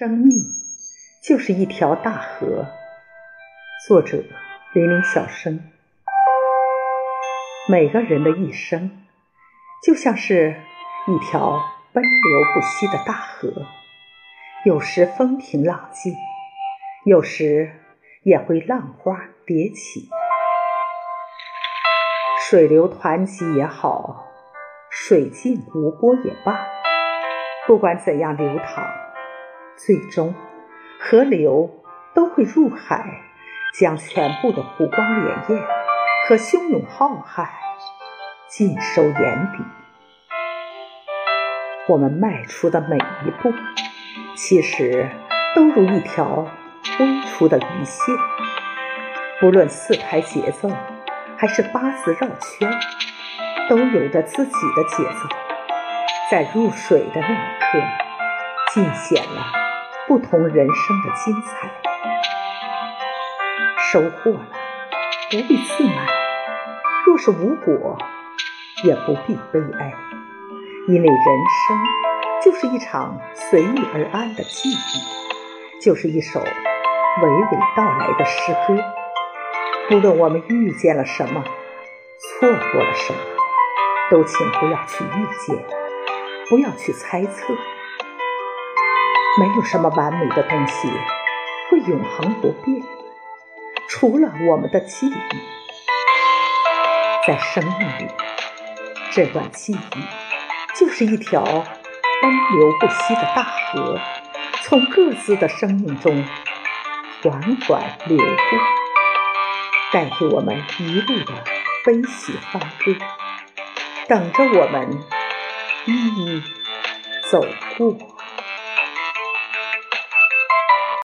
生命就是一条大河。作者：林林小生。每个人的一生就像是一条奔流不息的大河，有时风平浪静，有时也会浪花叠起。水流湍急也好，水静无波也罢，不管怎样流淌。最终，河流都会入海，将全部的湖光潋滟和汹涌浩瀚尽收眼底。我们迈出的每一步，其实都如一条挥出的鱼线，不论四拍节奏还是八字绕圈，都有着自己的节奏。在入水的那一刻，尽显了。不同人生的精彩，收获了不必自满；若是无果，也不必悲哀，因为人生就是一场随遇而安的际遇，就是一首娓娓道来的诗歌。不论我们遇见了什么，错过了什么，都请不要去遇见，不要去猜测。没有什么完美的东西会永恒不变，除了我们的记忆。在生命里，这段记忆就是一条奔流不息的大河，从各自的生命中缓缓流过，带给我们一路的悲喜欢歌，等着我们一一走过。